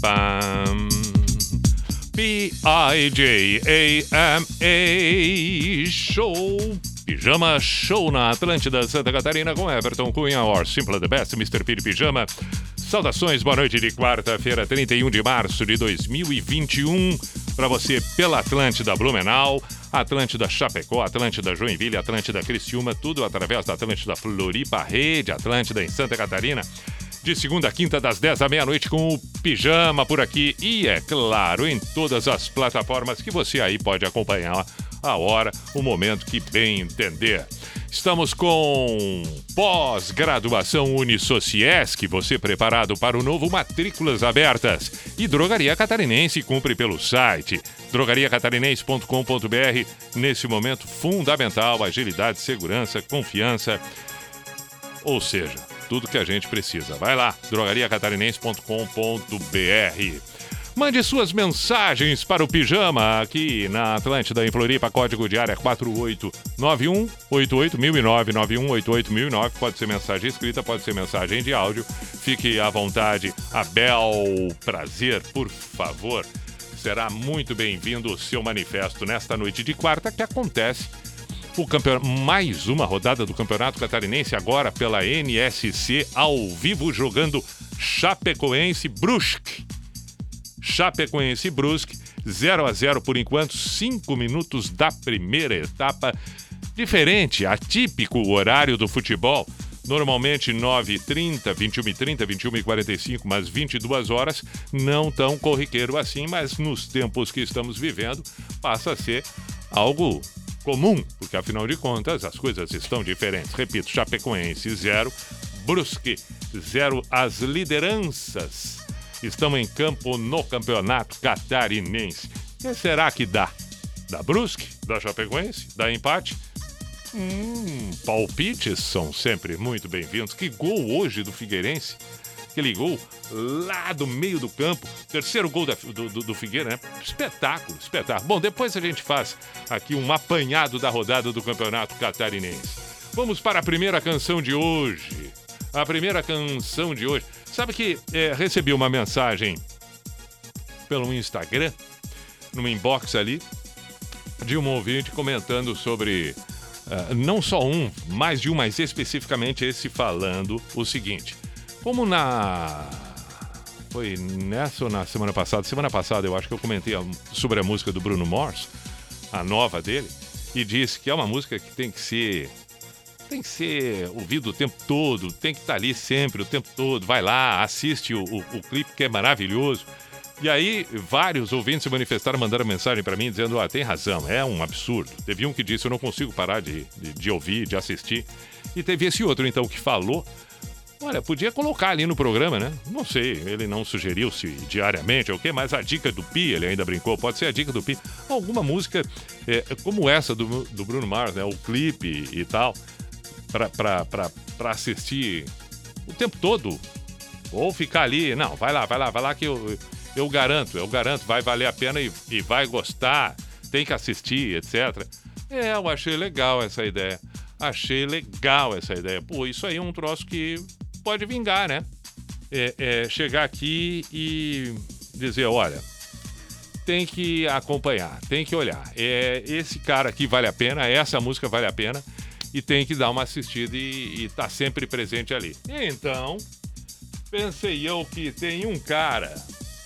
pam. P-I-J-A-M-A Show Pijama Show na Atlântida Santa Catarina com Everton Cunha or Simple the Best, Mr. Piri Pijama. Saudações, boa noite de quarta-feira, 31 de março de 2021. Para você pela Atlântida Blumenau, Atlântida Chapecó, Atlântida Joinville, Atlântida Criciúma, tudo através da Atlântida Floripa, Rede Atlântida em Santa Catarina de segunda a quinta, das 10 da meia-noite, com o Pijama por aqui. E, é claro, em todas as plataformas que você aí pode acompanhar a hora, o momento que bem entender. Estamos com pós-graduação Unisociesc, você preparado para o novo Matrículas Abertas. E Drogaria Catarinense cumpre pelo site drogariacatarinense.com.br. Nesse momento fundamental, agilidade, segurança, confiança. Ou seja, tudo que a gente precisa. Vai lá, drogariacatarinense.com.br. Mande suas mensagens para o Pijama aqui na Atlântida, em Floripa, código de área 4891 88009 9188 Pode ser mensagem escrita, pode ser mensagem de áudio. Fique à vontade. Abel, prazer, por favor. Será muito bem-vindo o seu manifesto nesta noite de quarta que acontece o campeon... mais uma rodada do Campeonato Catarinense agora pela NSC ao vivo jogando Chapecoense Brusque. Chapecoense Brusque 0 a 0 por enquanto, 5 minutos da primeira etapa. Diferente, atípico o horário do futebol. Normalmente 9h30, 21h30, 21h45, mas 22 horas, não tão corriqueiro assim, mas nos tempos que estamos vivendo, passa a ser algo comum, porque afinal de contas as coisas estão diferentes. Repito, Chapecoense 0, Brusque 0. As lideranças estão em campo no campeonato catarinense. que será que dá? Da Brusque? Da Chapecoense? Da empate? Hum, palpites são sempre muito bem-vindos. Que gol hoje do Figueirense! Aquele gol lá do meio do campo. Terceiro gol da, do, do, do Figueira, né? Espetáculo, espetáculo. Bom, depois a gente faz aqui um apanhado da rodada do Campeonato Catarinense. Vamos para a primeira canção de hoje. A primeira canção de hoje. Sabe que é, recebi uma mensagem pelo Instagram, no inbox ali, de um ouvinte comentando sobre. Uh, não só um, mais de um, mas especificamente esse falando o seguinte. Como na. Foi nessa ou na semana passada? Semana passada eu acho que eu comentei sobre a música do Bruno Mars, a nova dele, e disse que é uma música que tem que ser. Tem que ser ouvido o tempo todo, tem que estar ali sempre, o tempo todo. Vai lá, assiste o, o, o clipe que é maravilhoso. E aí, vários ouvintes se manifestaram, mandaram mensagem para mim dizendo: Ah, tem razão, é um absurdo. Teve um que disse: Eu não consigo parar de, de, de ouvir, de assistir. E teve esse outro, então, que falou Olha, podia colocar ali no programa, né? Não sei, ele não sugeriu se diariamente ou o quê, mas a dica do Pi, ele ainda brincou, pode ser a dica do Pi. Alguma música é, como essa do, do Bruno Mars, né? O clipe e tal, para assistir o tempo todo. Ou ficar ali, não, vai lá, vai lá, vai lá que eu, eu garanto, eu garanto, vai valer a pena e, e vai gostar, tem que assistir, etc. É, eu achei legal essa ideia. Achei legal essa ideia. Pô, isso aí é um troço que pode vingar, né? É, é, chegar aqui e dizer, olha, tem que acompanhar, tem que olhar. É, esse cara aqui vale a pena, essa música vale a pena e tem que dar uma assistida e estar tá sempre presente ali. Então, pensei eu que tem um cara,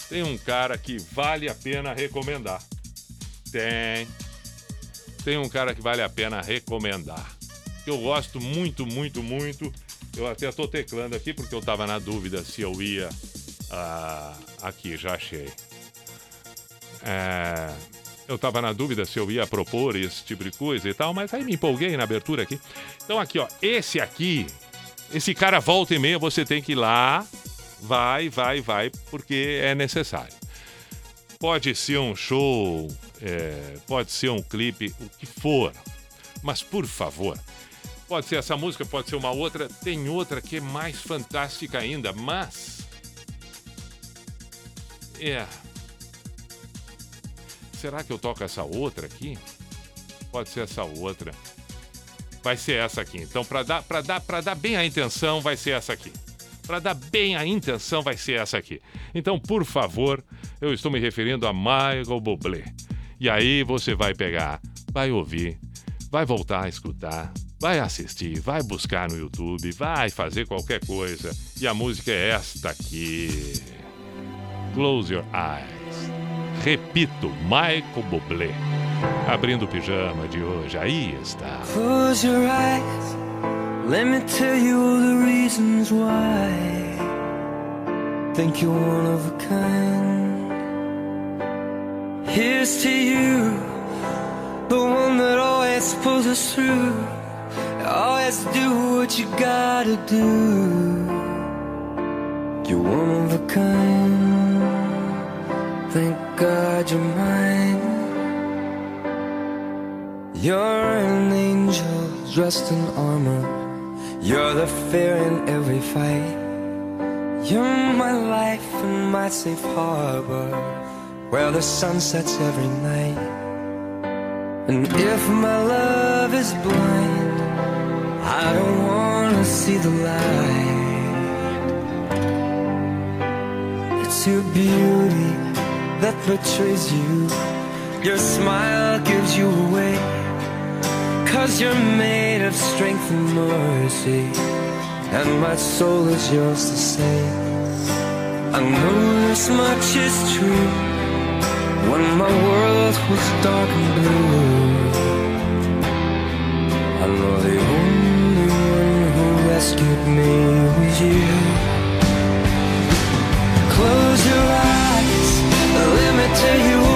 tem um cara que vale a pena recomendar. Tem. Tem um cara que vale a pena recomendar. Eu gosto muito, muito, muito eu até estou teclando aqui porque eu estava na dúvida se eu ia. Ah, aqui, já achei. É, Eu tava na dúvida se eu ia propor esse tipo de coisa e tal, mas aí me empolguei na abertura aqui. Então aqui, ó, esse aqui, esse cara volta e meia, você tem que ir lá, vai, vai, vai, porque é necessário. Pode ser um show, é, pode ser um clipe, o que for. Mas por favor, pode ser essa música, pode ser uma outra. Tem outra que é mais fantástica ainda, mas. É. Será que eu toco essa outra aqui? Pode ser essa outra. Vai ser essa aqui. Então, para dar, para dar, para dar bem a intenção, vai ser essa aqui. Para dar bem a intenção, vai ser essa aqui. Então, por favor, eu estou me referindo a Michael Bublé. E aí você vai pegar, vai ouvir, vai voltar a escutar, vai assistir, vai buscar no YouTube, vai fazer qualquer coisa. E a música é esta aqui. Close Your Eyes. Repito, Michael Bublé. Abrindo o pijama de hoje, aí está. Close your eyes. Let me tell you all the reasons why. Think you're one of a kind. Here's to you, the one that always pulls us through. Oh, Always do what you gotta do. You're one of a kind. Thank God you're mine. You're an angel dressed in armor. You're the fear in every fight. You're my life and my safe harbor where the sun sets every night. And if my love is blind, I don't wanna see the light. It's your beauty that betrays you. Your smile gives you away. Cause you're made of strength and mercy. And my soul is yours to save. I know this much is true. When my world was dark and blue, I know the rescued me was you. Close your eyes, let me tell you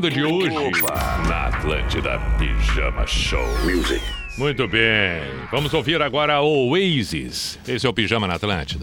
de hoje Opa. na Atlântida Pijama Show. Music. Muito bem, vamos ouvir agora o Oasis. Esse é o Pijama na Atlântida.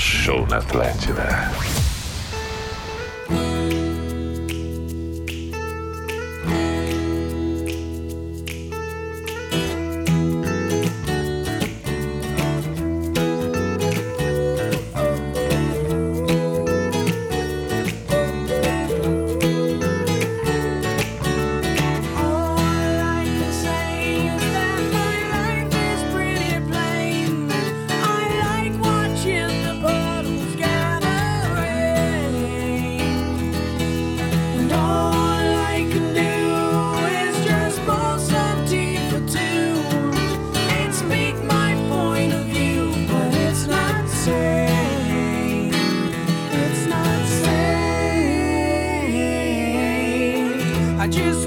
show na Atlântida. I just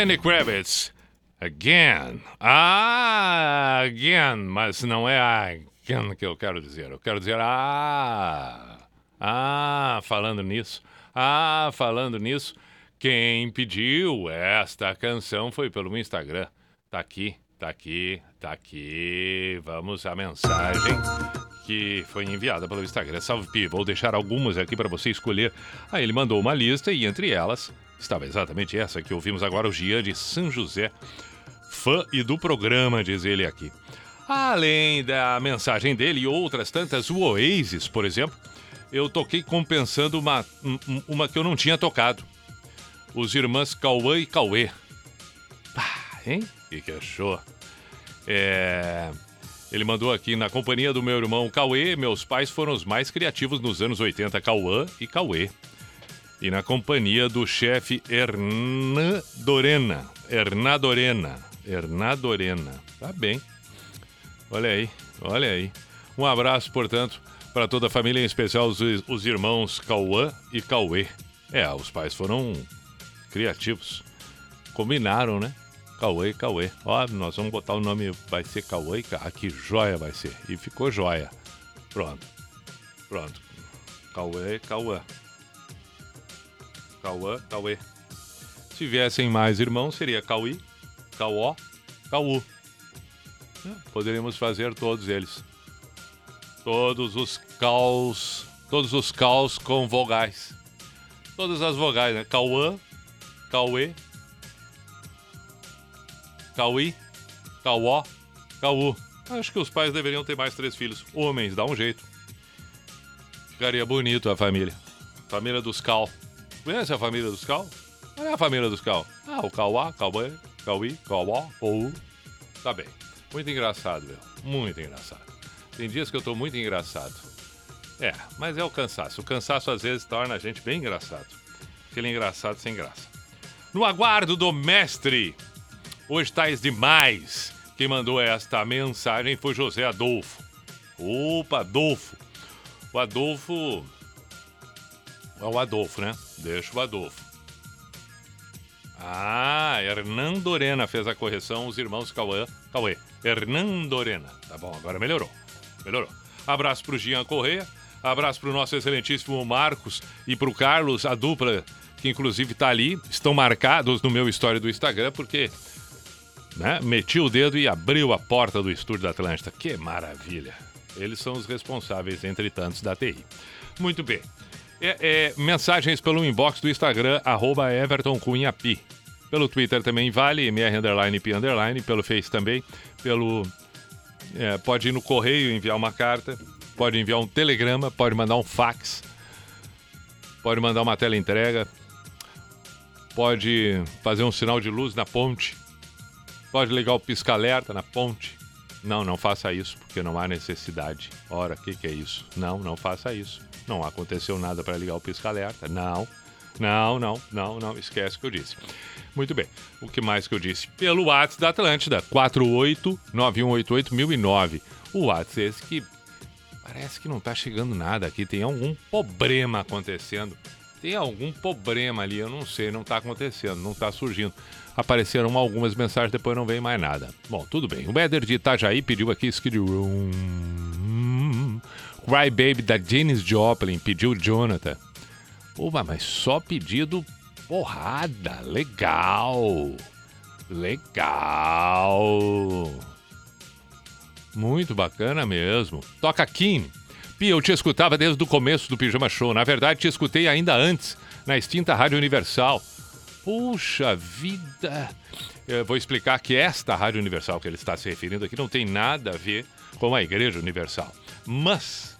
Lenny Kravitz. Again. Ah, again. Mas não é again que eu quero dizer. Eu quero dizer ah. Ah, falando nisso. Ah, falando nisso. Quem pediu esta canção foi pelo Instagram. Tá aqui, tá aqui, tá aqui. Vamos à mensagem que foi enviada pelo Instagram. Salve Pi, vou deixar algumas aqui para você escolher. Aí ele mandou uma lista e entre elas estava exatamente essa que ouvimos agora, o Gian de São José. Fã e do programa, diz ele aqui. Além da mensagem dele e outras tantas, o Oasis, por exemplo, eu toquei compensando uma, um- uma que eu não tinha tocado. Os irmãs Cauã e Cauê. Ah, hein? Que que achou? É... Ele mandou aqui, na companhia do meu irmão Cauê, meus pais foram os mais criativos nos anos 80, Cauã e Cauê. E na companhia do chefe Hernan Dorena. Hernadorena. Hernadorena. Tá bem. Olha aí, olha aí. Um abraço, portanto, para toda a família, em especial os, os irmãos Cauã e Cauê. É, os pais foram criativos. Combinaram, né? Cauê Cauê. Ó, nós vamos botar o nome, vai ser Cauê e. Ah, que joia vai ser. E ficou joia. Pronto. Pronto. Cauê Cauã. Cauã, Cauê. Se tivessem mais irmãos, seria Cauí, Cauó, Cauú. É, Poderíamos fazer todos eles. Todos os caos. Todos os caos com vogais. Todas as vogais, né? Cauã, Cauê, Cauí, Cauó, Cauú. Acho que os pais deveriam ter mais três filhos. Homens, dá um jeito. Ficaria bonito a família. Família dos Cal. Conhece a família dos Cal? Qual é a família dos Cal? Ah, o Cauá, Cauê, Cauí, Cauó, Cauú. Tá bem. Muito engraçado, meu. Muito engraçado. Tem dias que eu tô muito engraçado. É, mas é o cansaço. O cansaço às vezes torna a gente bem engraçado. Aquele engraçado sem graça. No aguardo do mestre. Hoje tais demais. Quem mandou esta mensagem foi José Adolfo. Opa, Adolfo. O Adolfo. É o Adolfo, né? Deixa o Adolfo. Ah, Hernandorena fez a correção, os irmãos Cauã. Cauê. Hernandorena. Tá bom, agora melhorou. Melhorou. Abraço pro Jean Corrêa. Abraço pro nosso excelentíssimo Marcos e pro Carlos, a dupla que inclusive tá ali. Estão marcados no meu story do Instagram, porque né, meti o dedo e abriu a porta do estúdio da Atlântida. Que maravilha! Eles são os responsáveis, entre tantos, da TI. Muito bem. É, é, mensagens pelo inbox do Instagram, arroba Everton Cunha Pi. Pelo Twitter também vale, MR underline Pi underline. Pelo Face também. Pelo. é, pode ir no correio enviar uma carta. Pode enviar um telegrama. Pode mandar um fax. Pode mandar uma tela entrega. Pode fazer um sinal de luz na ponte. Pode ligar o pisca-alerta na ponte. Não, não faça isso, porque não há necessidade. Ora, o que, que é isso? Não, não faça isso. Não aconteceu nada para ligar o pisca-alerta. Não, não, não, não, não. Esquece o que eu disse. Muito bem. O que mais que eu disse? Pelo WhatsApp da Atlântida, 489188009. O WhatsApp esse que parece que não tá chegando nada aqui. Tem algum problema acontecendo. Tem algum problema ali, eu não sei, não tá acontecendo, não tá surgindo. Apareceram algumas mensagens, depois não vem mais nada. Bom, tudo bem. O Éder de Itajaí pediu aqui Skid Room. Cry Baby da Janis Joplin pediu Jonathan. Pô, mas só pedido porrada. Legal. Legal. Muito bacana mesmo. Toca Kim. Pi, eu te escutava desde o começo do Pijama Show. Na verdade, te escutei ainda antes, na extinta Rádio Universal. Puxa vida! Eu vou explicar que esta Rádio Universal que ele está se referindo aqui não tem nada a ver com a Igreja Universal. Mas,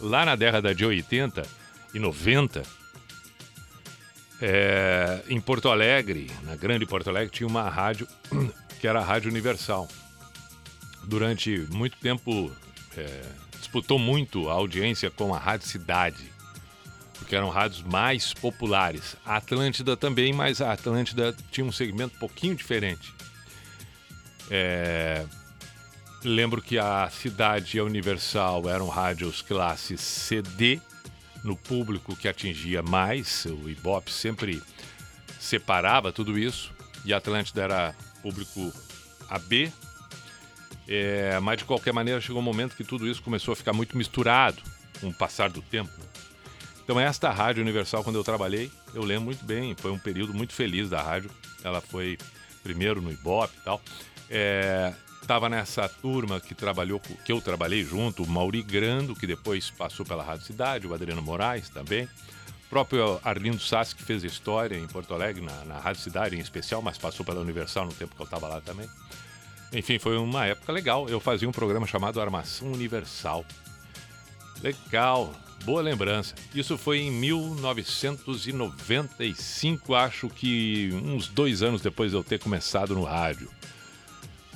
lá na década de 80 e 90, é, em Porto Alegre, na grande Porto Alegre, tinha uma rádio que era a Rádio Universal. Durante muito tempo, é, disputou muito a audiência com a Rádio Cidade, porque eram rádios mais populares. A Atlântida também, mas a Atlântida tinha um segmento um pouquinho diferente. É, lembro que a Cidade e a Universal eram rádios classe CD, no público que atingia mais, o Ibope sempre separava tudo isso. e Atlântida era público AB. É, mas de qualquer maneira chegou um momento que tudo isso começou a ficar muito misturado com o passar do tempo. Então esta Rádio Universal, quando eu trabalhei, eu lembro muito bem, foi um período muito feliz da rádio. Ela foi primeiro no Ibope e tal. É, tava nessa turma que trabalhou, que eu trabalhei junto, o Mauri Grando, que depois passou pela Rádio Cidade, o Adriano Moraes também. O próprio Arlindo Sassi, que fez história em Porto Alegre, na, na Rádio Cidade em especial, mas passou pela Universal no tempo que eu estava lá também. Enfim, foi uma época legal. Eu fazia um programa chamado Armação Universal. Legal, boa lembrança. Isso foi em 1995, acho que uns dois anos depois de eu ter começado no rádio.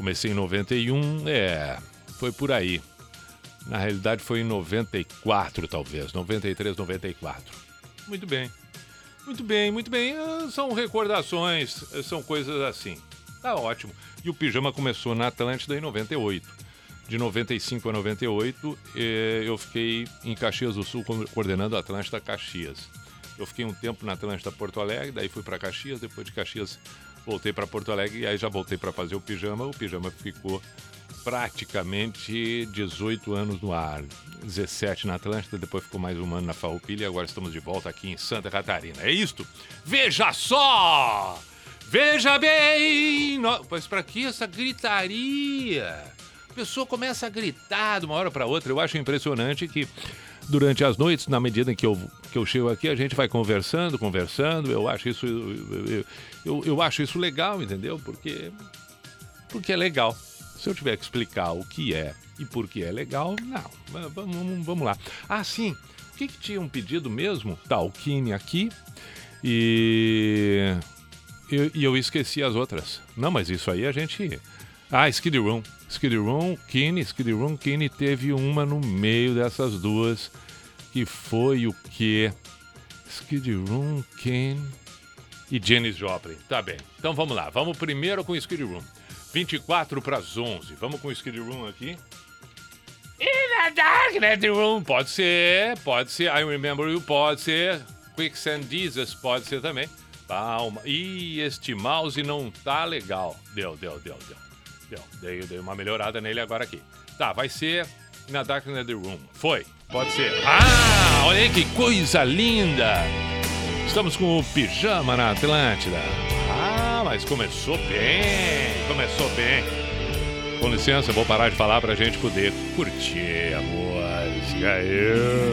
Comecei em 91, é, foi por aí. Na realidade foi em 94, talvez, 93, 94. Muito bem. Muito bem, muito bem. Ah, São recordações, são coisas assim. Tá ótimo. E o pijama começou na Atlântida em 98. De 95 a 98, eh, eu fiquei em Caxias do Sul co- coordenando a Atlântida Caxias. Eu fiquei um tempo na Atlântida Porto Alegre, daí fui para Caxias, depois de Caxias voltei para Porto Alegre e aí já voltei para fazer o pijama. O pijama ficou praticamente 18 anos no ar. 17 na Atlântida, depois ficou mais um ano na Farroupilha e agora estamos de volta aqui em Santa Catarina. É isto? Veja só! Veja bem! No... Mas pra que essa gritaria? A pessoa começa a gritar de uma hora para outra. Eu acho impressionante que durante as noites, na medida em que eu, que eu chego aqui, a gente vai conversando, conversando. Eu acho isso, eu, eu, eu, eu acho isso legal, entendeu? Porque, porque é legal. Se eu tiver que explicar o que é e por que é legal, não. Vamos, vamos, lá. Ah, sim. O que, que tinham pedido mesmo? Tá, aqui. E e eu esqueci as outras. Não, mas isso aí a gente. Ah, Skid Room. Skid Room, Kine, Skid Room, Kine teve uma no meio dessas duas. Que foi o quê? Skid Room, Kane e Janis Joplin. Tá bem. Então vamos lá. Vamos primeiro com Skid Room. 24 para as 11. Vamos com Skid Room aqui. In the darknet room. Pode ser, pode ser. I remember you, pode ser. Quicksand Jesus, pode ser também. Palma. Ih, este mouse não tá legal. Deu, deu, deu, deu. Deu. Dei, dei uma melhorada nele agora aqui. Tá, vai ser na Darknet Room. Foi. Pode ser. Ah, olha aí que coisa linda. Estamos com o pijama na Atlântida. Ah, mas começou bem. Começou bem. Com licença, vou parar de falar pra gente poder curtir a música. Eu...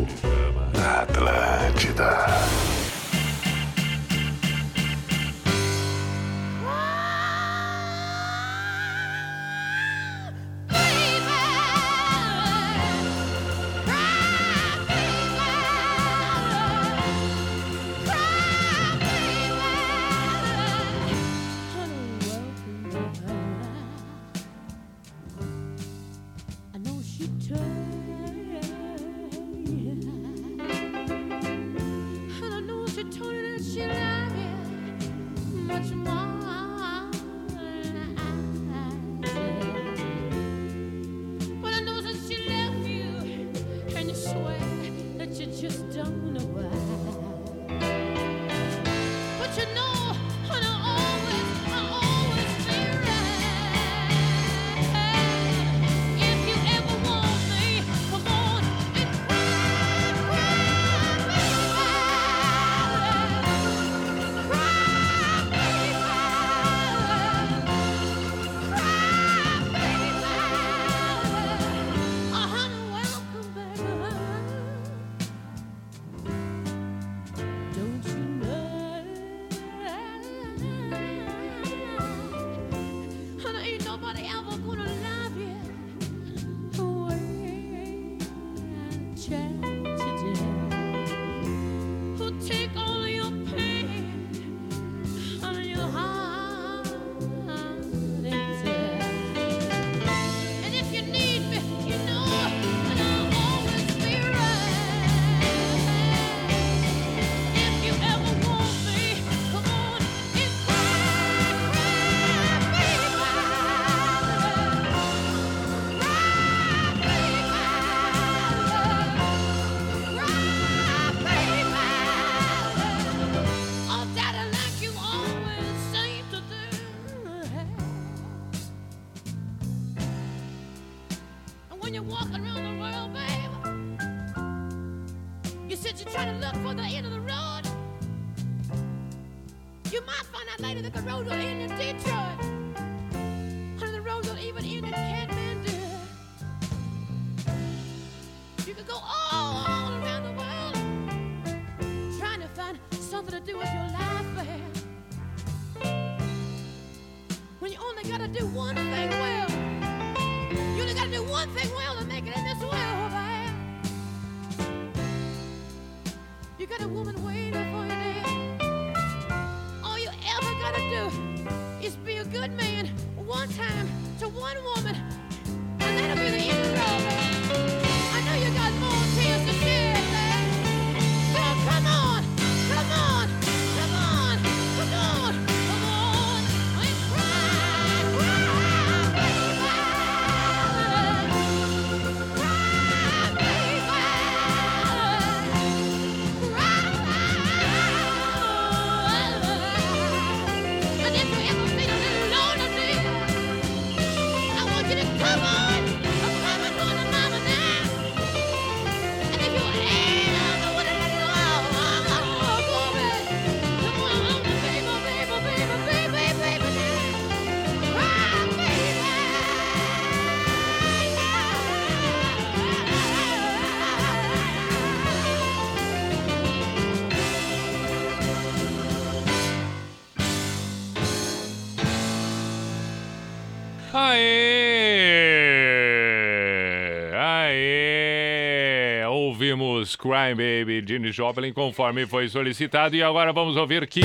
Crime Baby, Gene Joplin, conforme foi solicitado. E agora vamos ouvir Kim.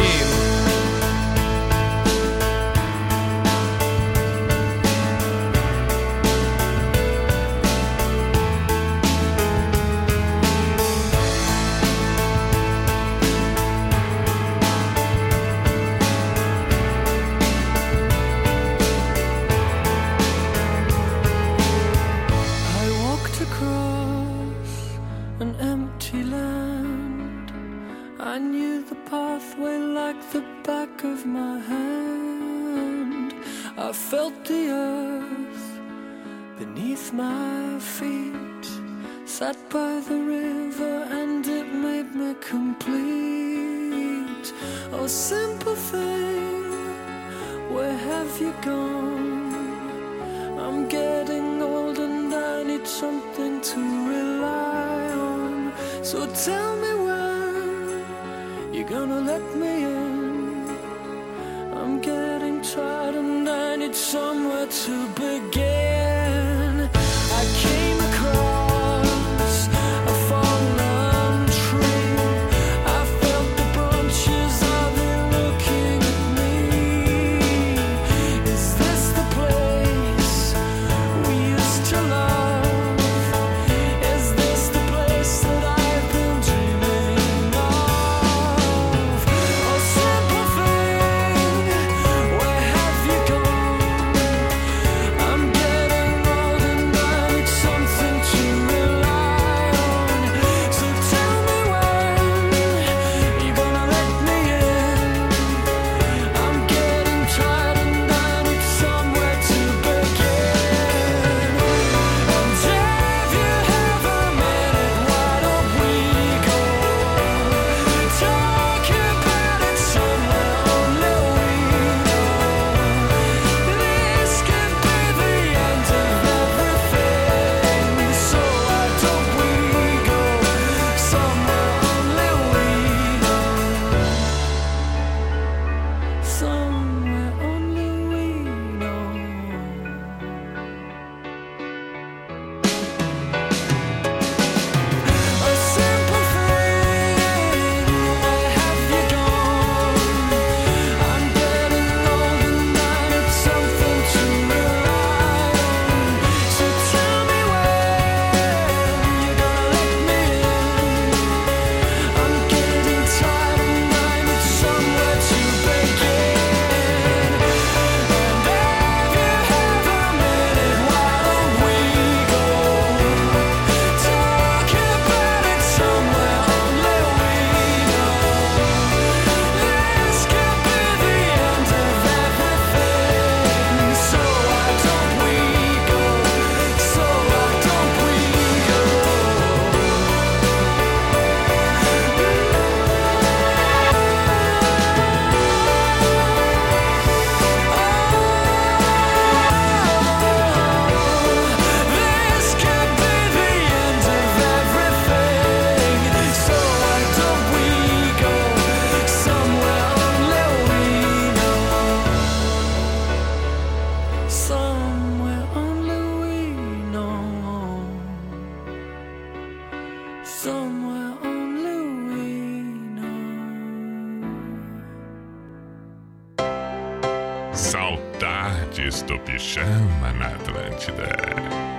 Saudades do pijama na Atlântida.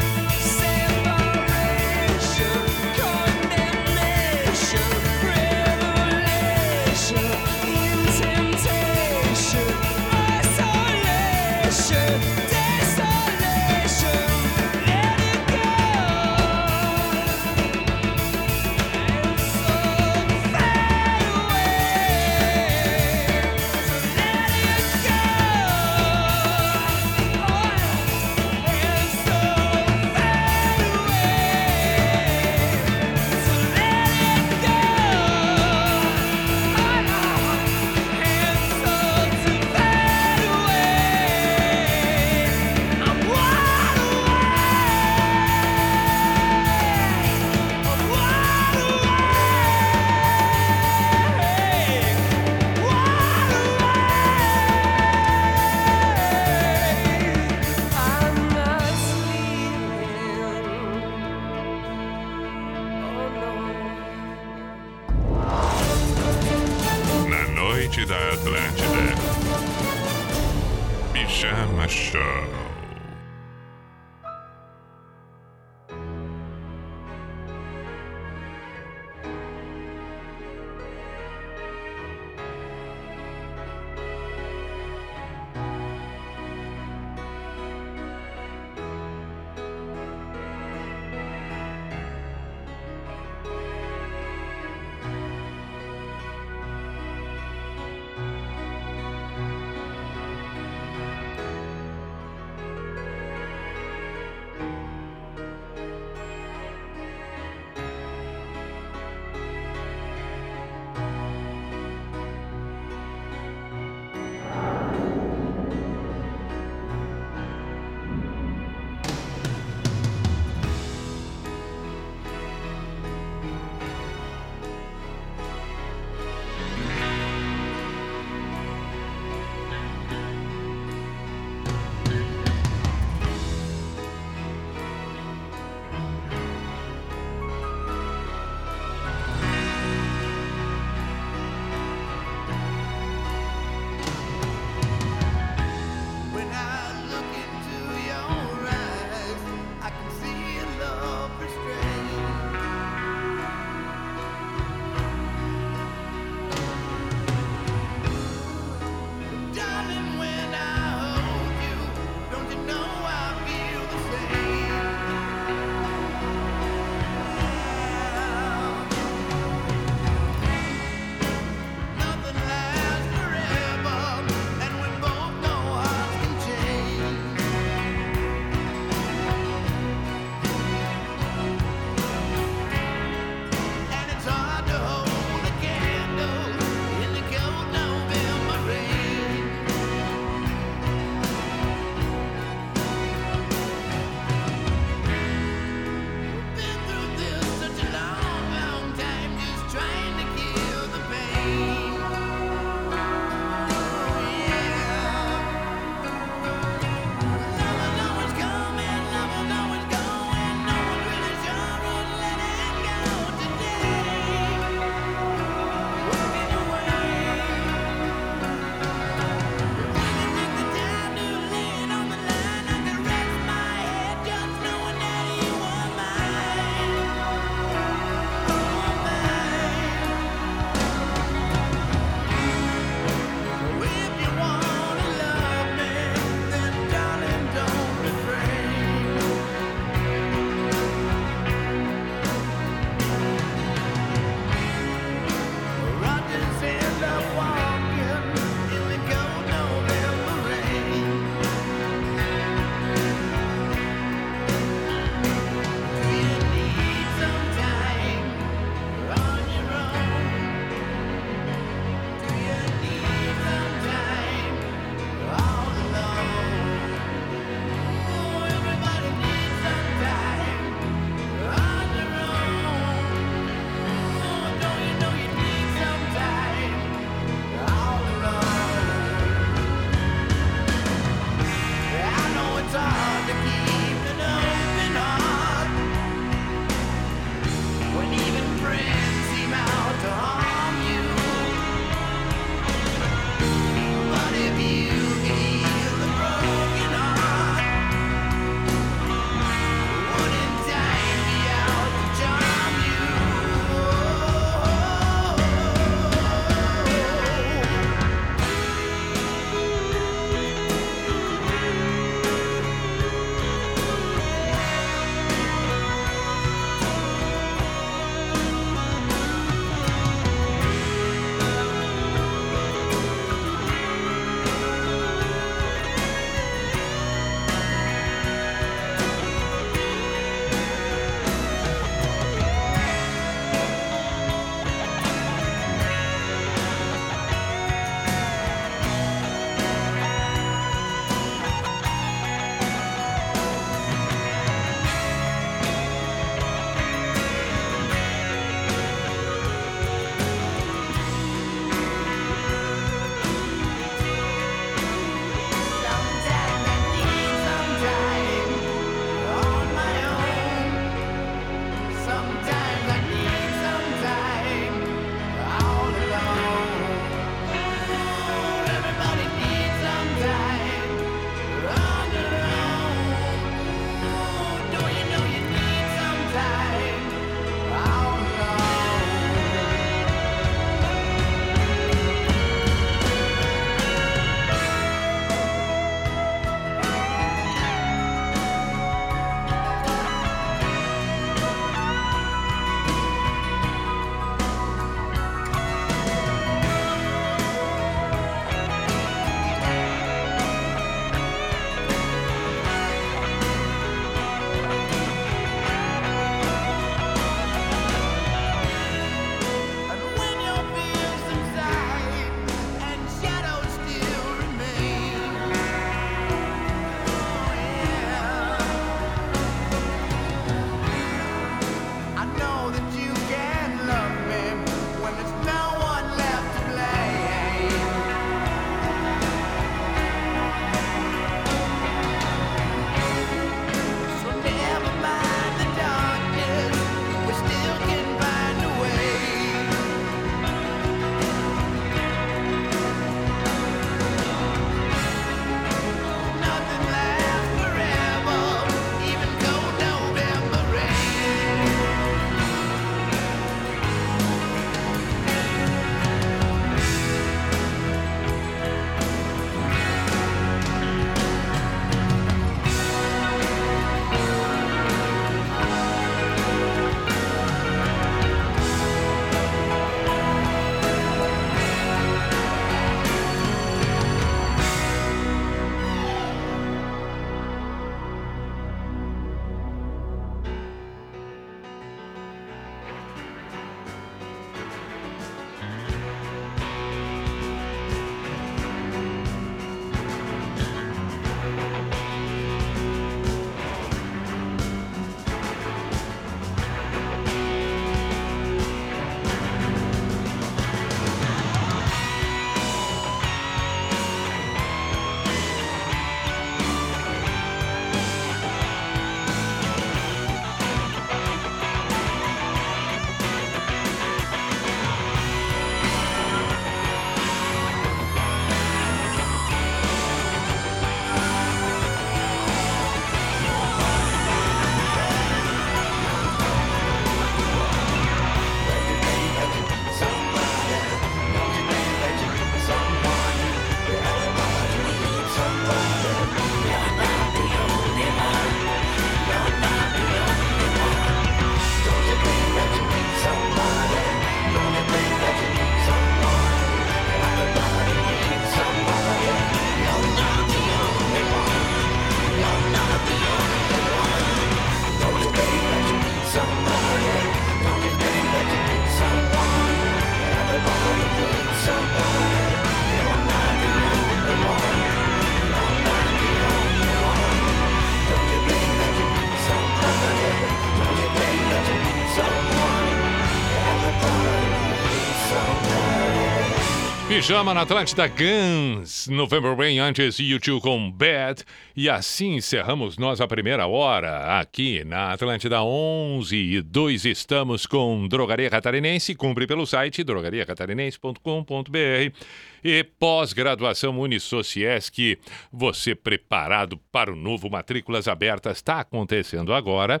Pijama na Atlântida Guns, November Rain antes YouTube com Bad. E assim encerramos nós a primeira hora aqui na Atlântida 11 e 2 estamos com Drogaria Catarinense, cumpre pelo site drogariacatarinense.com.br e pós-graduação Unisociesc, você preparado para o novo Matrículas Abertas, está acontecendo agora.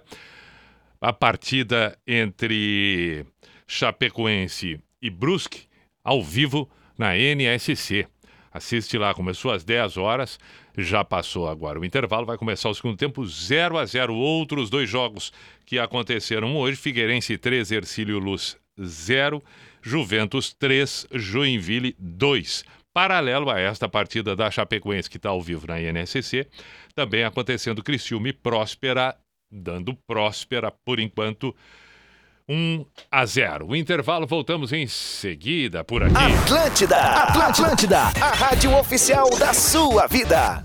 A partida entre Chapecoense e Brusque, ao vivo, na NSC. Assiste lá, começou às 10 horas, já passou agora o intervalo, vai começar o segundo tempo 0 a 0 Outros dois jogos que aconteceram hoje: Figueirense 3, Ercílio Luz 0, Juventus 3, Joinville 2. Paralelo a esta partida da Chapecoense, que está ao vivo na INSC, também acontecendo Criciúma e Próspera, dando Próspera, por enquanto, 1 a 0. O intervalo, voltamos em seguida por aqui. Atlântida, Atlântida, a rádio oficial da sua vida.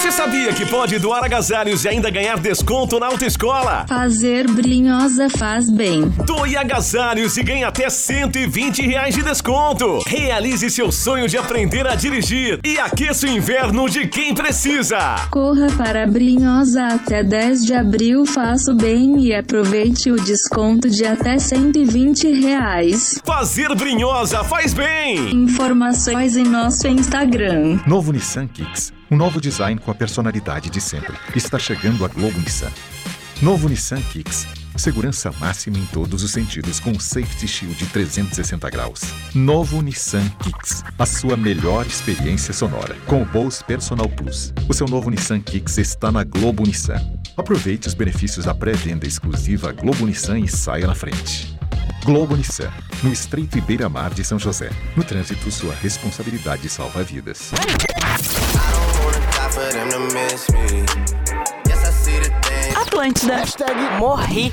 Você sabia que pode doar agasalhos e ainda ganhar desconto na autoescola? Fazer brinhosa faz bem. Doe agasalhos e ganhe até 120 reais de desconto. Realize seu sonho de aprender a dirigir e aqueça o inverno de quem precisa. Corra para a Brinhosa até 10 de abril, faça o bem e aproveite o desconto de até 120 reais. Fazer brinhosa faz bem. Informações em nosso Instagram. Novo Nissan Kicks. Um novo design com a personalidade de sempre. Está chegando a Globo Nissan. Novo Nissan Kicks. Segurança máxima em todos os sentidos com o Safety Shield 360 graus. Novo Nissan Kicks. A sua melhor experiência sonora. Com o Bose Personal Plus. O seu novo Nissan Kicks está na Globo Nissan. Aproveite os benefícios da pré-venda exclusiva Globo Nissan e saia na frente. Globo Nissan, no Estreito e Beira-Mar de São José. No trânsito, sua responsabilidade salva vidas. Atlântida. Hashtag morri.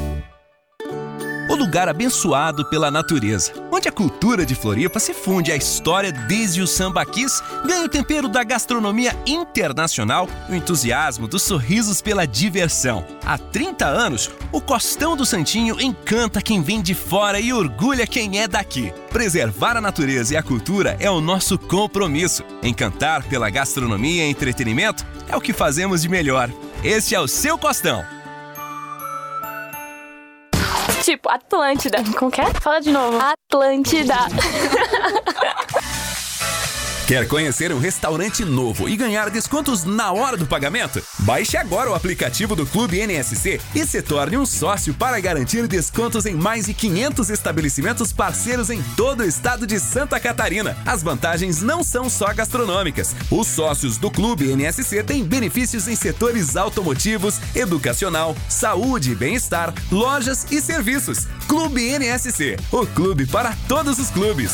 O lugar abençoado pela natureza, onde a cultura de Floripa se funde à história desde o sambaquis, ganha o tempero da gastronomia internacional e o entusiasmo dos sorrisos pela diversão. Há 30 anos, o Costão do Santinho encanta quem vem de fora e orgulha quem é daqui. Preservar a natureza e a cultura é o nosso compromisso. Encantar pela gastronomia e entretenimento é o que fazemos de melhor. Este é o seu Costão. Tipo, Atlântida. Como que é? Fala de novo. Atlântida. Quer conhecer um restaurante novo e ganhar descontos na hora do pagamento? Baixe agora o aplicativo do Clube NSC e se torne um sócio para garantir descontos em mais de 500 estabelecimentos parceiros em todo o estado de Santa Catarina. As vantagens não são só gastronômicas. Os sócios do Clube NSC têm benefícios em setores automotivos, educacional, saúde e bem-estar, lojas e serviços. Clube NSC, o clube para todos os clubes.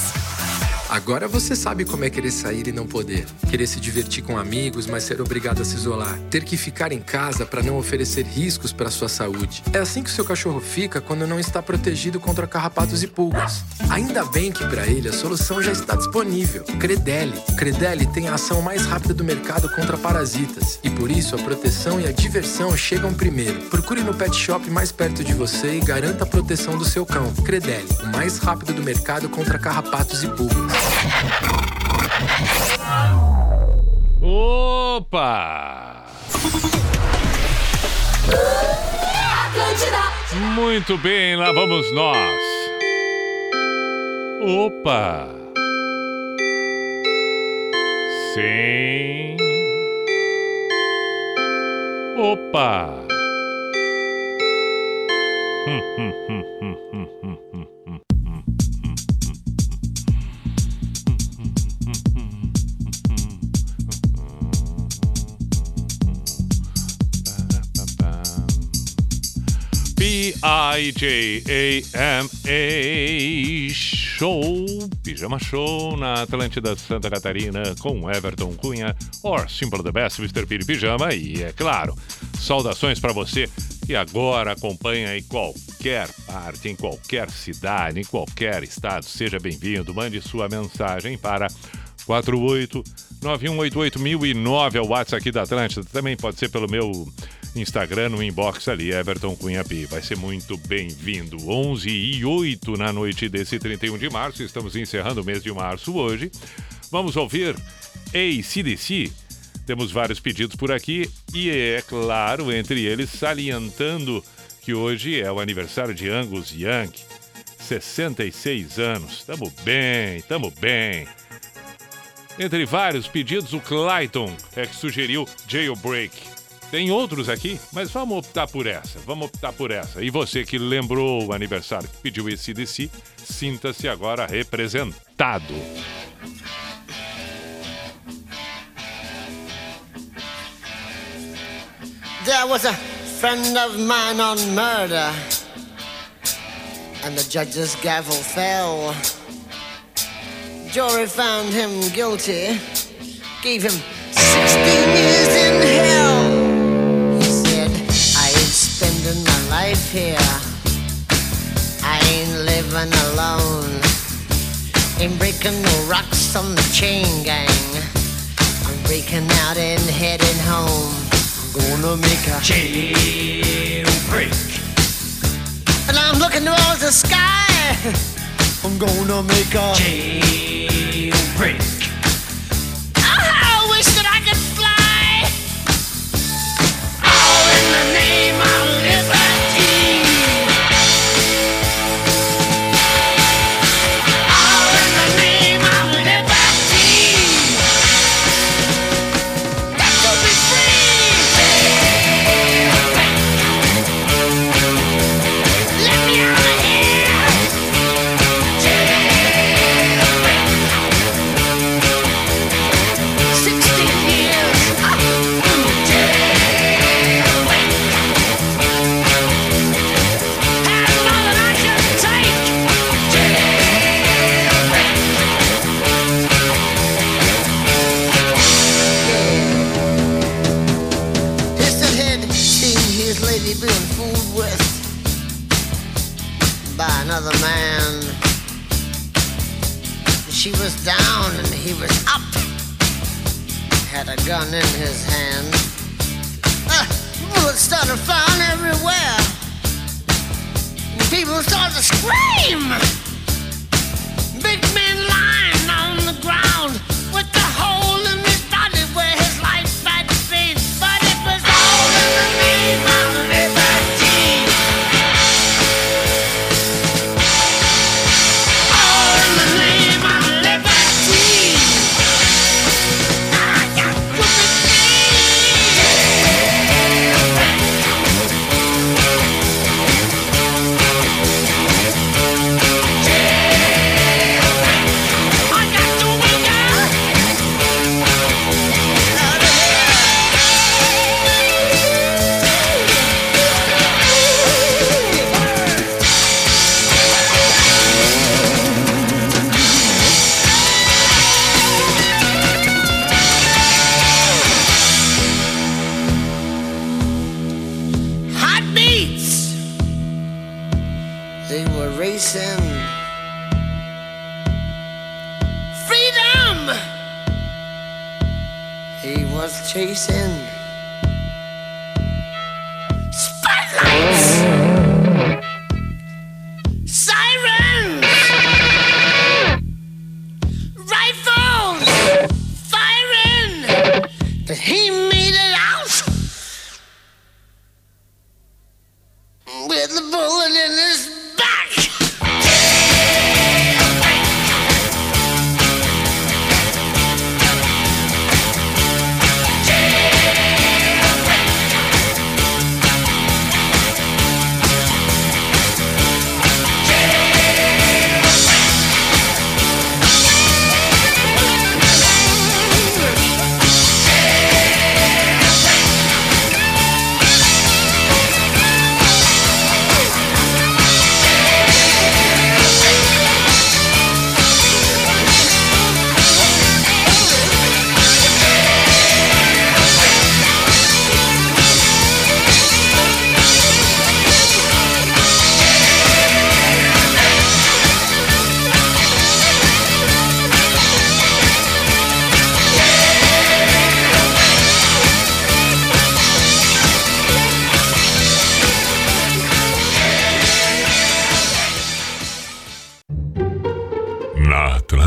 Agora você sabe como é querer sair e não poder. Querer se divertir com amigos, mas ser obrigado a se isolar. Ter que ficar em casa para não oferecer riscos para sua saúde. É assim que seu cachorro fica quando não está protegido contra carrapatos e pulgas. Ainda bem que para ele a solução já está disponível. Credelli. Credelli tem a ação mais rápida do mercado contra parasitas. E por isso a proteção e a diversão chegam primeiro. Procure no pet shop mais perto de você e garanta a proteção do seu cão. Credelli, o mais rápido do mercado contra carrapatos e pulgas. Opa! Muito bem, lá vamos nós. Opa! Sim. Opa! Hum, hum, hum, P-I-J-A-M-A Show, Pijama Show na Atlântida Santa Catarina com Everton Cunha, or Simple the Best, Mr. Piri Pijama e, é claro, saudações para você que agora acompanha em qualquer parte, em qualquer cidade, em qualquer estado. Seja bem-vindo, mande sua mensagem para 48 9188009 é o WhatsApp aqui da Atlântida. Também pode ser pelo meu Instagram, no inbox ali, Everton Cunha Pi. Vai ser muito bem-vindo. 11 e 8 na noite desse 31 de março. Estamos encerrando o mês de março hoje. Vamos ouvir ACDC. Temos vários pedidos por aqui e é claro, entre eles salientando que hoje é o aniversário de Angus Young. 66 anos. Tamo bem, tamo bem. Entre vários pedidos, o Clayton é que sugeriu Jailbreak. Tem outros aqui, mas vamos optar por essa. Vamos optar por essa. E você que lembrou o aniversário, que pediu esse DC, sinta-se agora representado. There was a friend of mine on murder, and the judge's gavel fell. Jury found him guilty, gave him 16 years in hell. He said, I ain't spending my life here. I ain't living alone. Ain't breaking no rocks on the chain gang. I'm breaking out and heading home. I'm gonna make a jailbreak. And I'm looking towards the sky. I'm gonna make a jailbreak.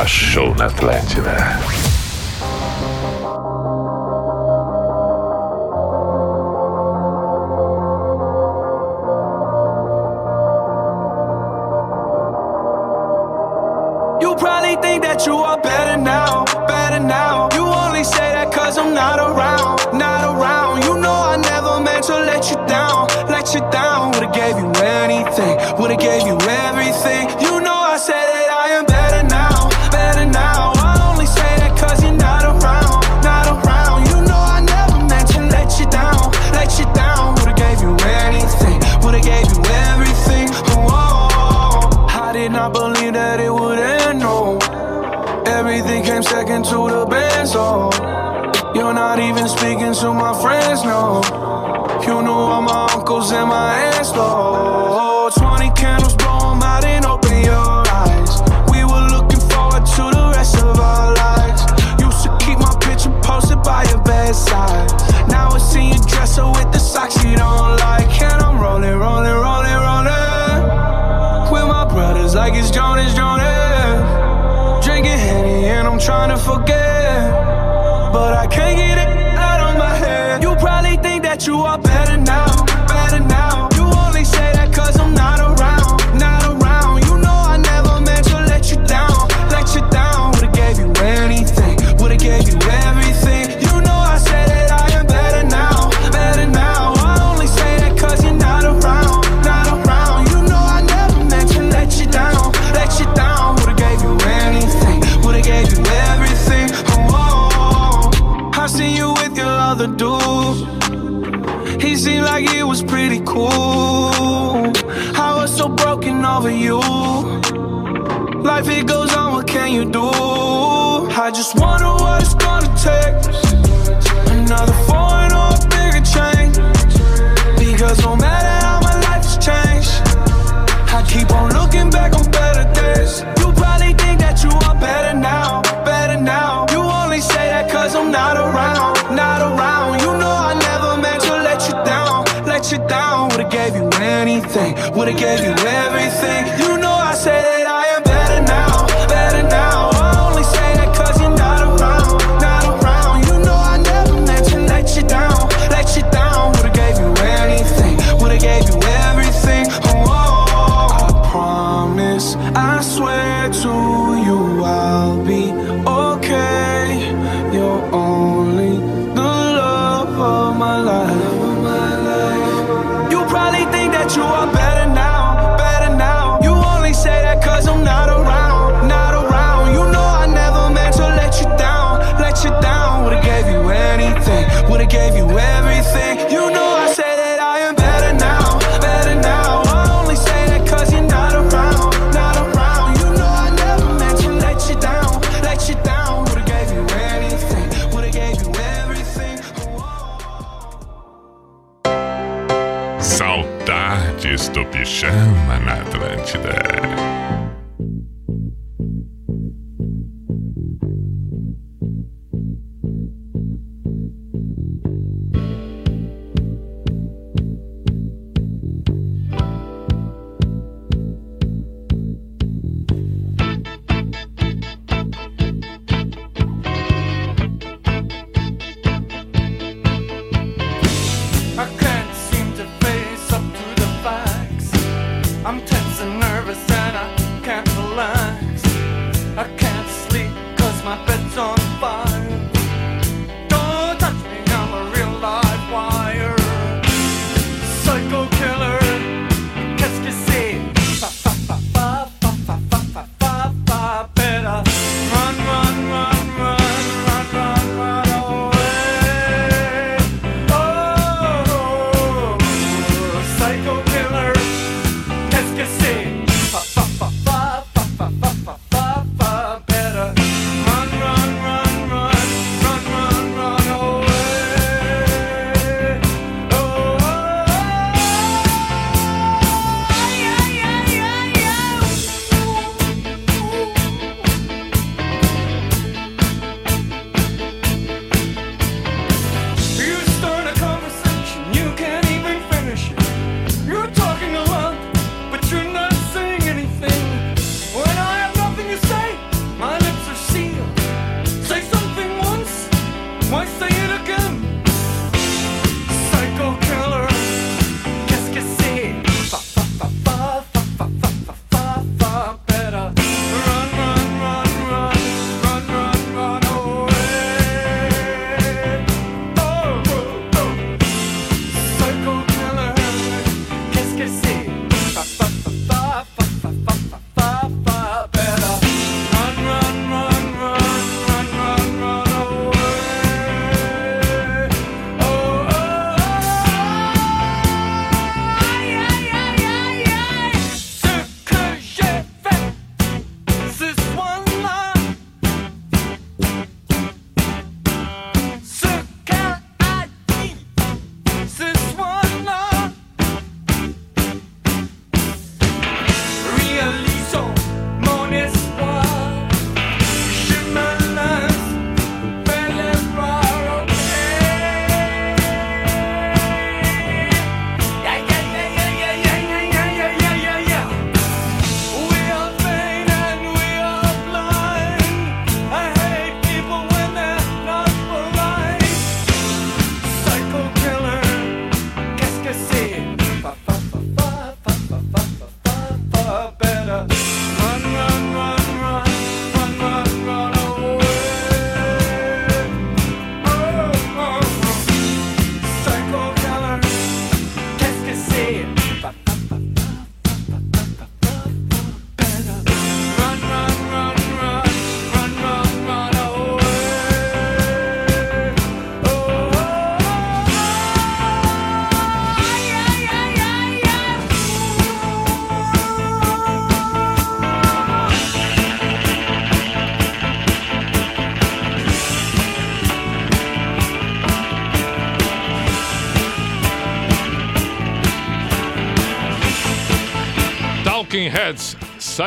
Pijama Show na Atlântida.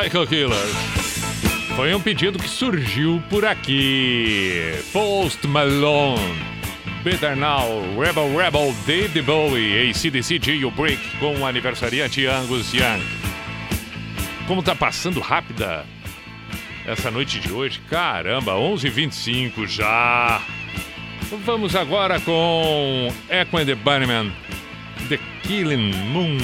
Psycho Killers. Foi um pedido que surgiu por aqui. Post Malone, Better Now, Rebel Rebel, David Bowie, ACDC e o Break com o aniversariante Angus Young. Como tá passando rápida essa noite de hoje. Caramba, 11h25 já. Vamos agora com Echo and the Bunnymen, The Killing Moon.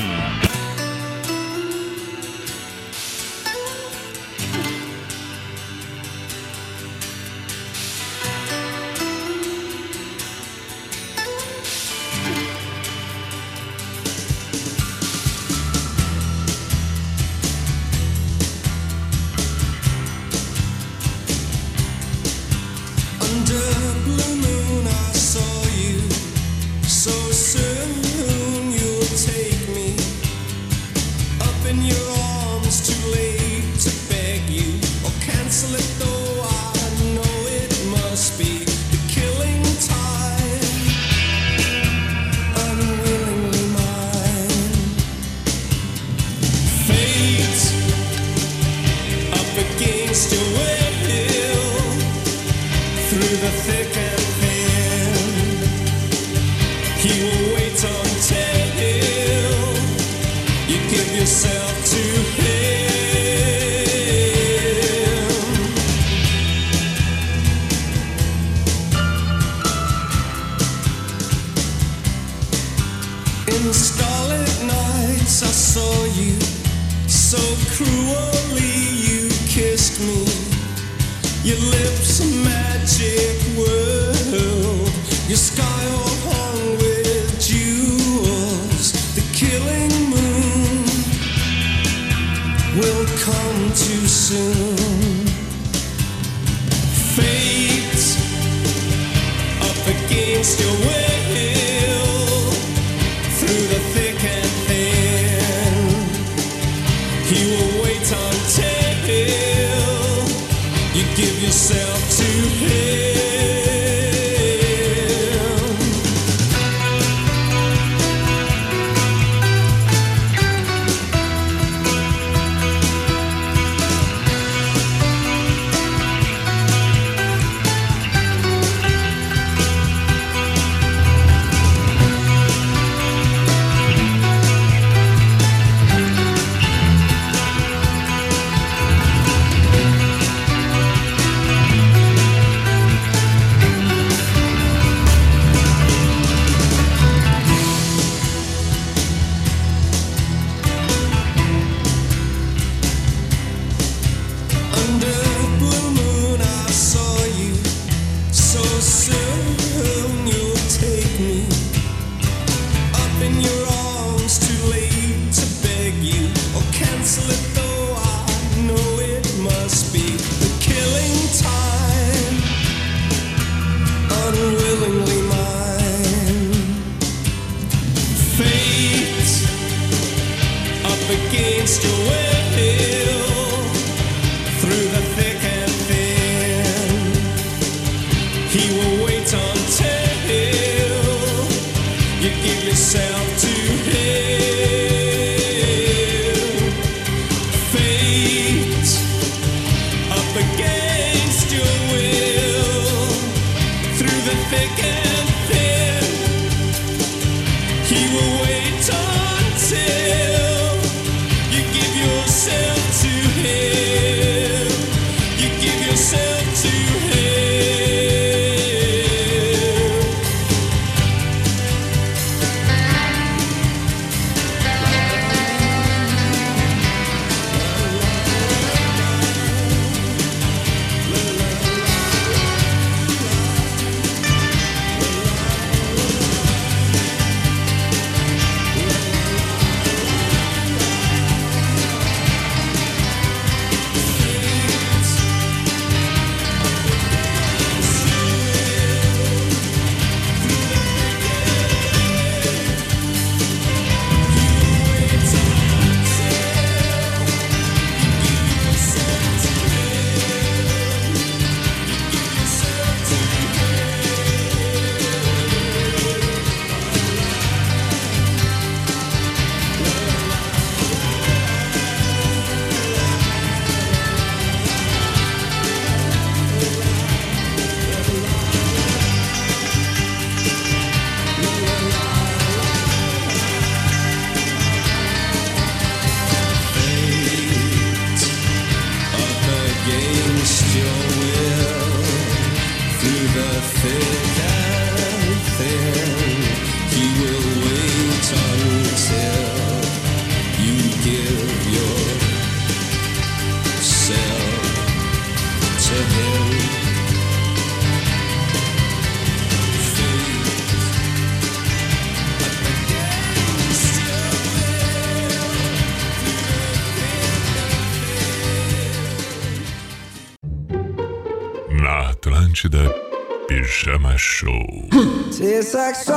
sex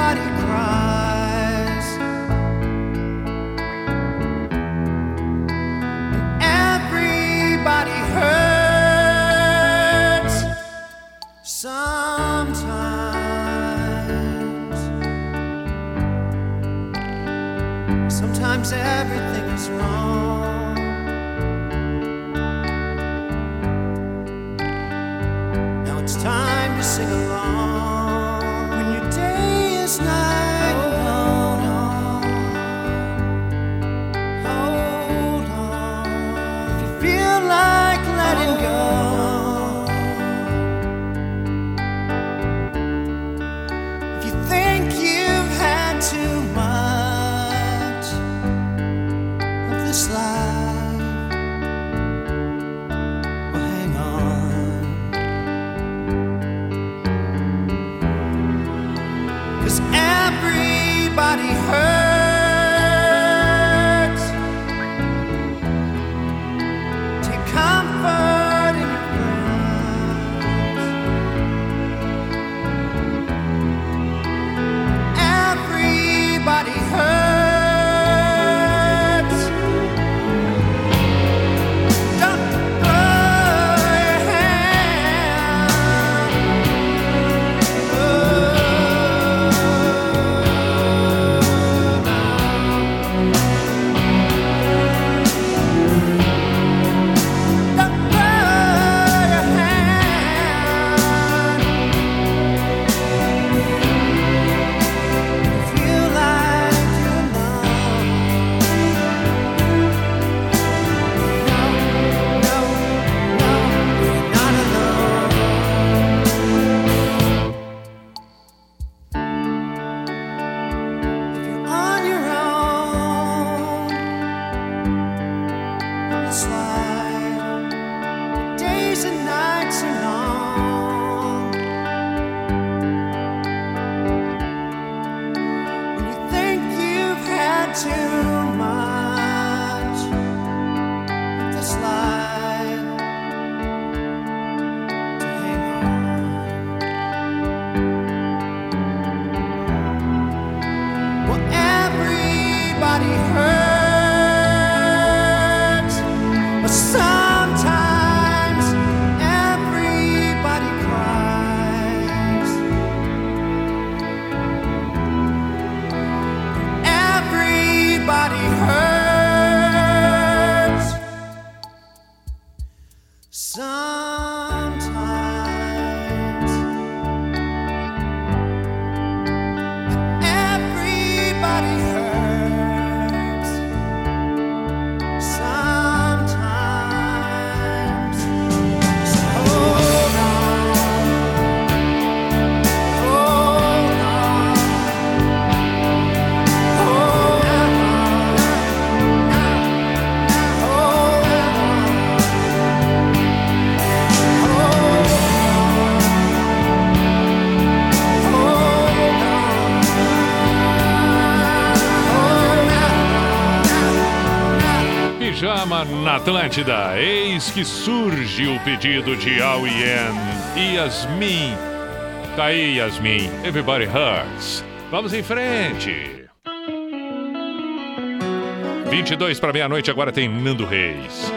everybody programa na Atlântida. Eis que surge o pedido de Aoyen e Yasmin. Tá aí, Yasmin. Everybody Hurts. Vamos em frente. 22 para meia-noite, agora tem Nando Reis.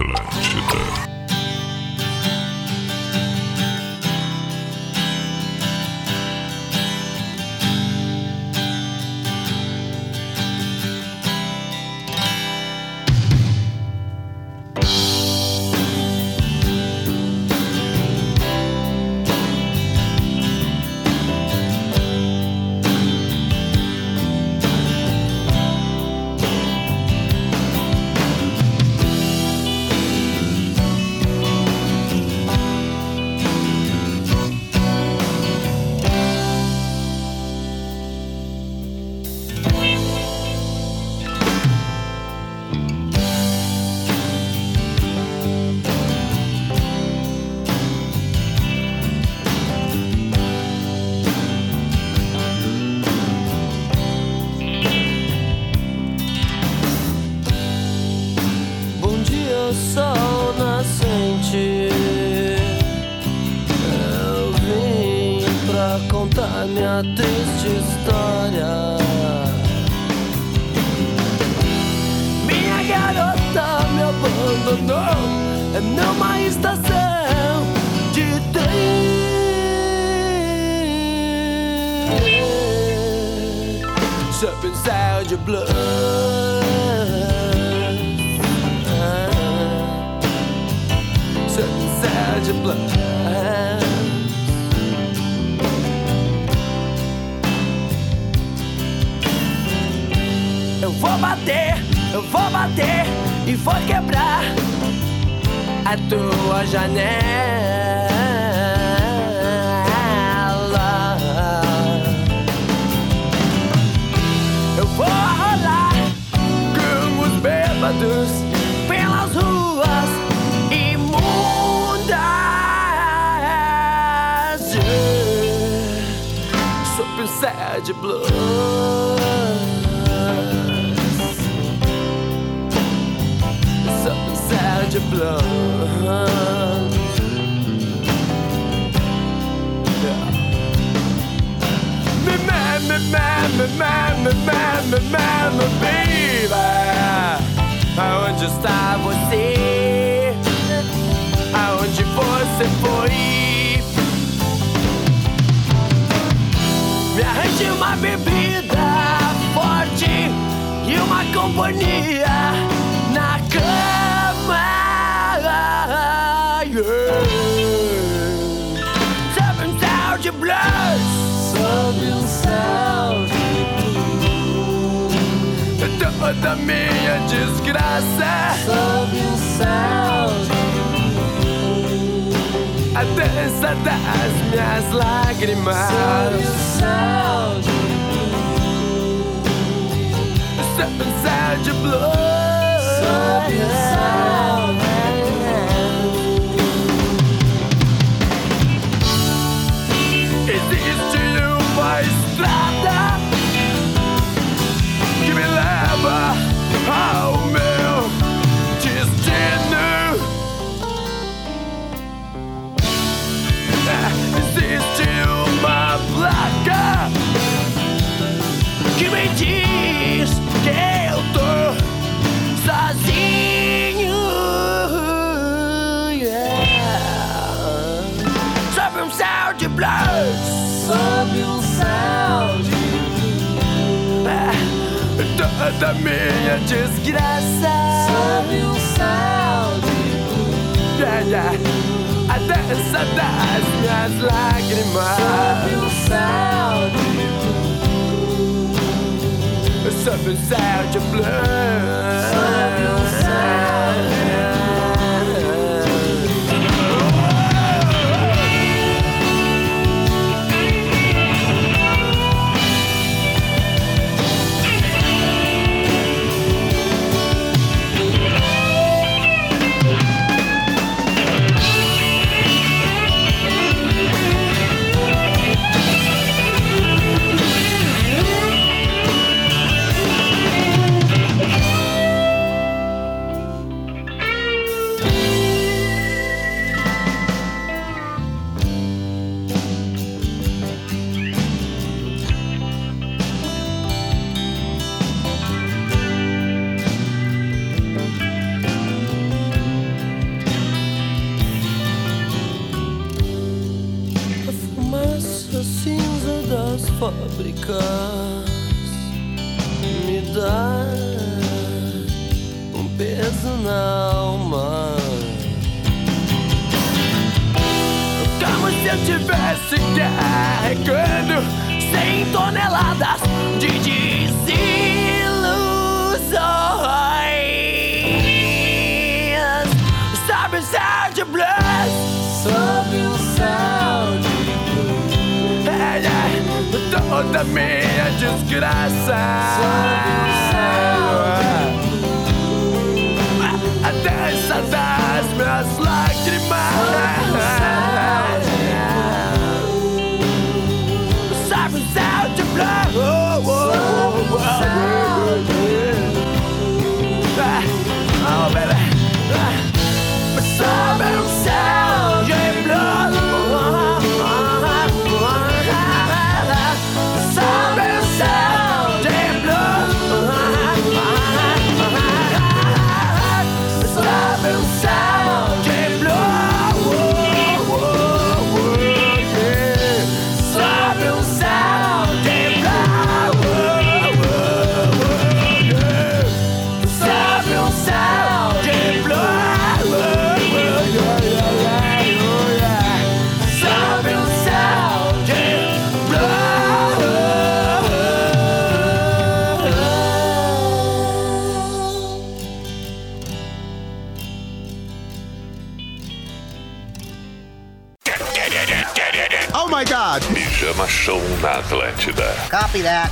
Atlas. da minha desgraça. Sobe um sal de yeah, yeah. A dança das minhas lágrimas. Sobe um sal de Sob um sal de blue me dá um peso na alma. Como se eu tivesse carregando cem toneladas de dinheiro. toda minha desgraça. A dança das minhas lágrimas. Oh my god! Pijama Show na Atlântida. Copy that.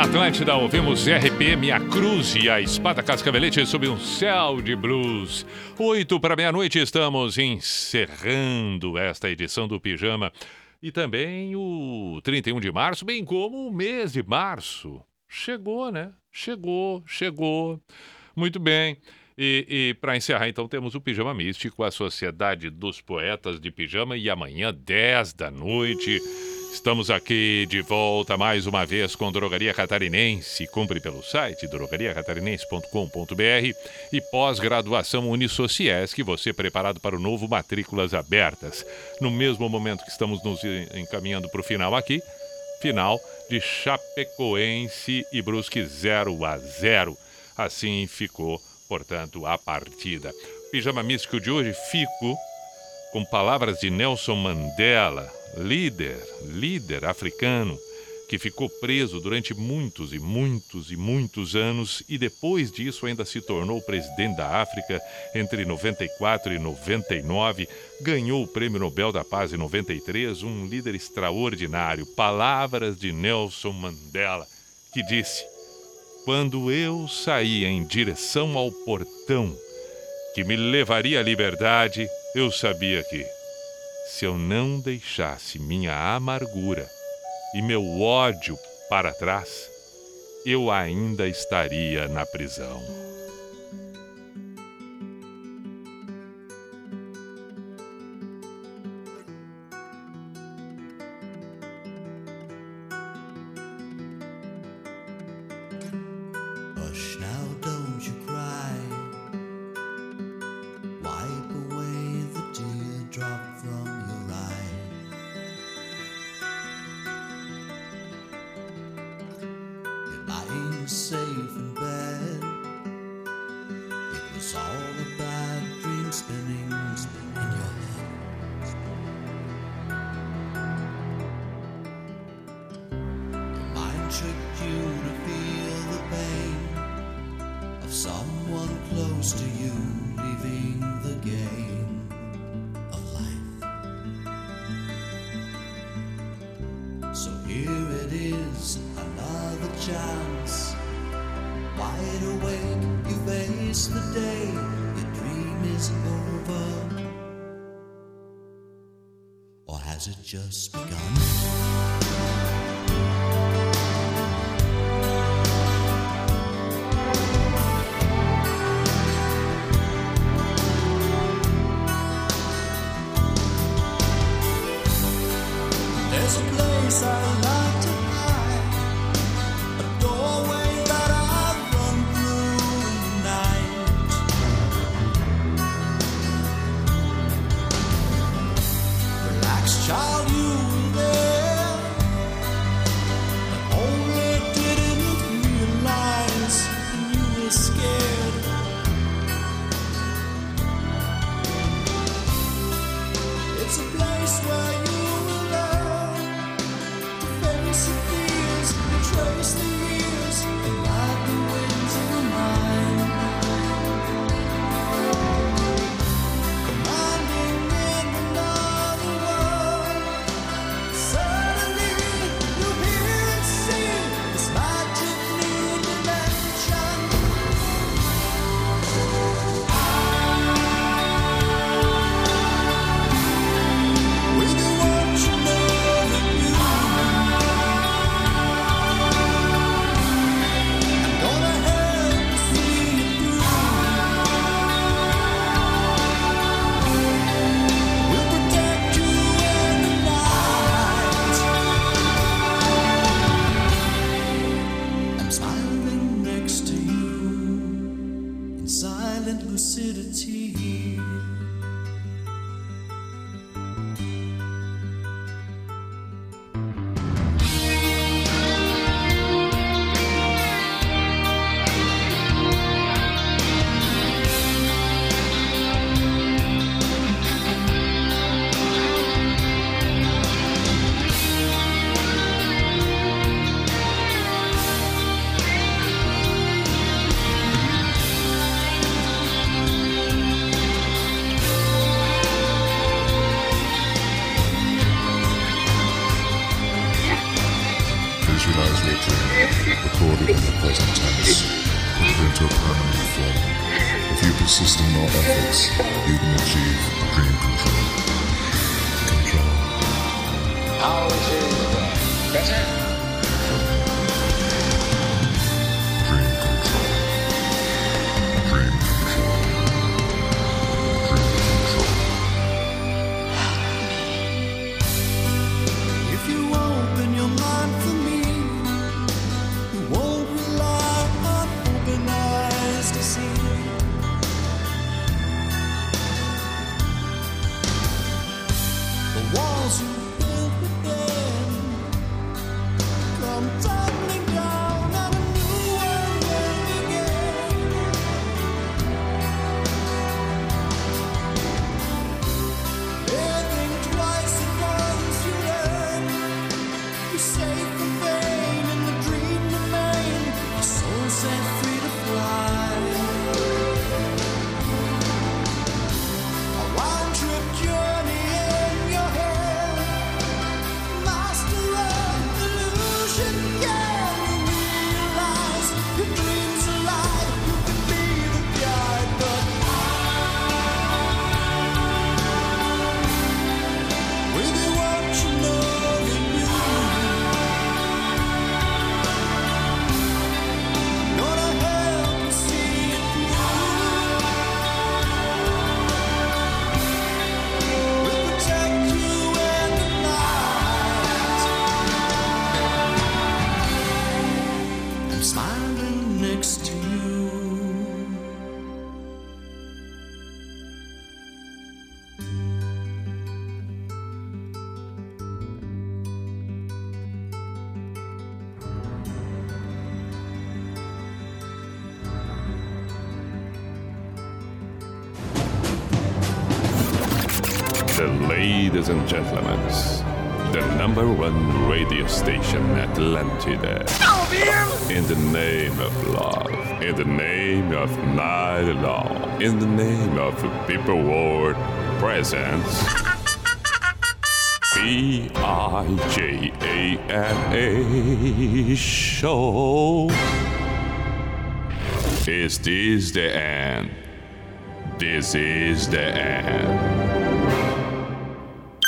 Na Atlântida, ouvimos RPM, a Cruz e a Espada Cascavelete sob um céu de blues. Oito para meia-noite, estamos encerrando esta edição do Pijama. E também o 31 de março, bem como o mês de março. Chegou, né? Chegou, chegou. Muito bem. E, e para encerrar, então, temos o Pijama Místico, a Sociedade dos Poetas de Pijama, e amanhã, 10 da noite. Estamos aqui de volta mais uma vez com Drogaria Catarinense. Compre pelo site drogariacatarinense.com.br e pós-graduação Unisociesc, você preparado para o novo Matrículas Abertas. No mesmo momento que estamos nos encaminhando para o final aqui, final de Chapecoense e Brusque 0 a 0. Assim ficou, portanto, a partida. Pijama Místico de hoje, fico com palavras de Nelson Mandela, líder, líder africano, que ficou preso durante muitos e muitos e muitos anos e depois disso ainda se tornou presidente da África entre 94 e 99, ganhou o Prêmio Nobel da Paz em 93, um líder extraordinário. Palavras de Nelson Mandela, que disse: Quando eu saía em direção ao portão que me levaria à liberdade, eu sabia que se eu não deixasse minha amargura e meu ódio para trás, eu ainda estaria na prisão. in the name of People World Presence. B I J A N A Show. Is this the end? This is the end.